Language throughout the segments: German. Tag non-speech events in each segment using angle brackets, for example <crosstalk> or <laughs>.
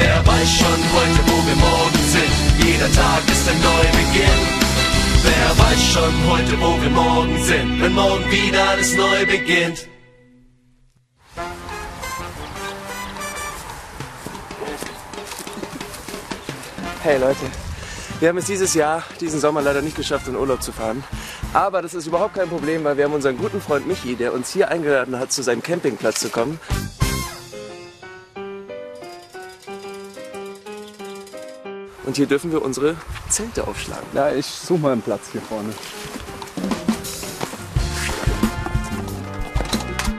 Wer weiß schon heute, wo wir morgen sind? Jeder Tag ist ein Neubeginn. Wer weiß schon heute, wo wir morgen sind? Wenn morgen wieder alles neu beginnt. Hey Leute, wir haben es dieses Jahr, diesen Sommer leider nicht geschafft, in Urlaub zu fahren. Aber das ist überhaupt kein Problem, weil wir haben unseren guten Freund Michi, der uns hier eingeladen hat, zu seinem Campingplatz zu kommen. Und hier dürfen wir unsere Zelte aufschlagen. Ja, ich suche mal einen Platz hier vorne.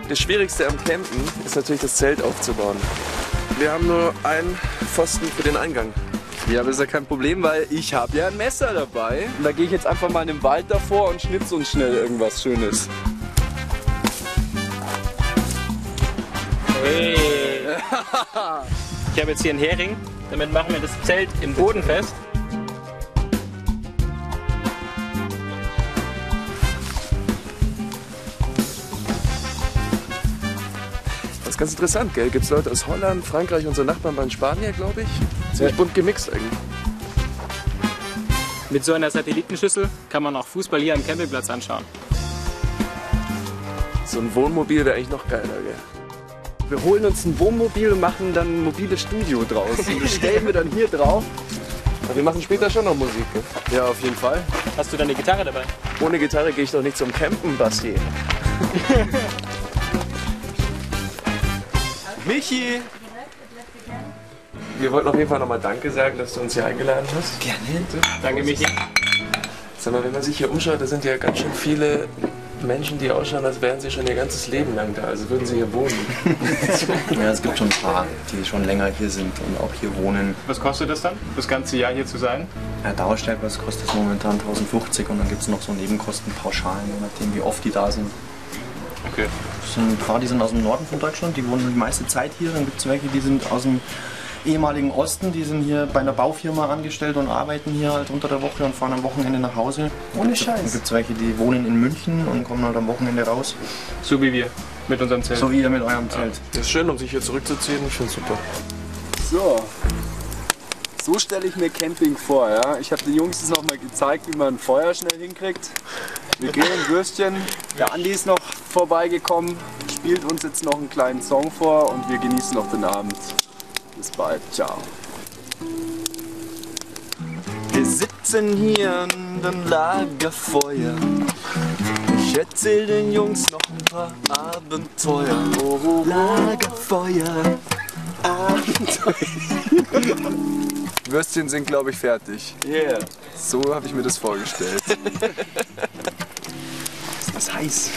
Das Schwierigste am Campen ist natürlich das Zelt aufzubauen. Wir haben nur einen Pfosten für den Eingang. Ja, aber ist ja kein Problem, weil ich habe ja ein Messer dabei. Und da gehe ich jetzt einfach mal in den Wald davor und schnitze uns schnell irgendwas Schönes. Hey. <laughs> Ich habe jetzt hier einen Hering. Damit machen wir das Zelt im Boden fest. Das ist ganz interessant, gell? Gibt es Leute aus Holland, Frankreich, unsere Nachbarn bei Spanier, glaube ich. Ziemlich bunt gemixt eigentlich. Mit so einer Satellitenschüssel kann man auch Fußball hier am Campingplatz anschauen. So ein Wohnmobil wäre eigentlich noch geiler, gell? Wir holen uns ein Wohnmobil und machen dann ein mobiles Studio draus. Und das stellen wir dann hier drauf. Aber wir machen später schon noch Musik, gell? Ja, auf jeden Fall. Hast du deine Gitarre dabei? Ohne Gitarre gehe ich doch nicht zum Campen, Basti. <laughs> Michi! Wir wollten auf jeden Fall nochmal Danke sagen, dass du uns hier eingeladen hast. Gerne. Danke, Michi. Sag mal, wenn man sich hier umschaut, da sind ja ganz schön viele Menschen, die ausschauen, als wären sie schon ihr ganzes Leben lang da. Also würden sie hier wohnen. <laughs> Ja, es gibt schon ein paar, die schon länger hier sind und auch hier wohnen. Was kostet das dann, das ganze Jahr hier zu sein? Ja, Dauerstellplatz kostet es momentan 1050 und dann gibt es noch so Nebenkostenpauschalen, je nachdem wie oft die da sind. Okay. Das sind ein paar, die sind aus dem Norden von Deutschland, die wohnen die meiste Zeit hier. Dann gibt es welche, die sind aus dem ehemaligen Osten, die sind hier bei einer Baufirma angestellt und arbeiten hier halt unter der Woche und fahren am Wochenende nach Hause. Ohne Dann Scheiß. gibt es welche, die wohnen in München und kommen halt am Wochenende raus. So wie wir mit unserem Zelt. So wie ihr mit eurem Zelt. Das ist schön, um sich hier zurückzuziehen. Ich finde super. So. So stelle ich mir Camping vor, ja. Ich habe den Jungs jetzt noch mal gezeigt, wie man ein Feuer schnell hinkriegt. Wir grillen Würstchen. Der Andi ist noch vorbeigekommen, spielt uns jetzt noch einen kleinen Song vor und wir genießen noch den Abend. Bis bald. Ciao. Wir sitzen hier an dem Lagerfeuer. Ich erzähl den Jungs noch ein paar Abenteuer. Oh, Lagerfeuer. <laughs> Würstchen sind, glaube ich, fertig. Yeah. So habe ich mir das vorgestellt. <laughs> ist das heiß?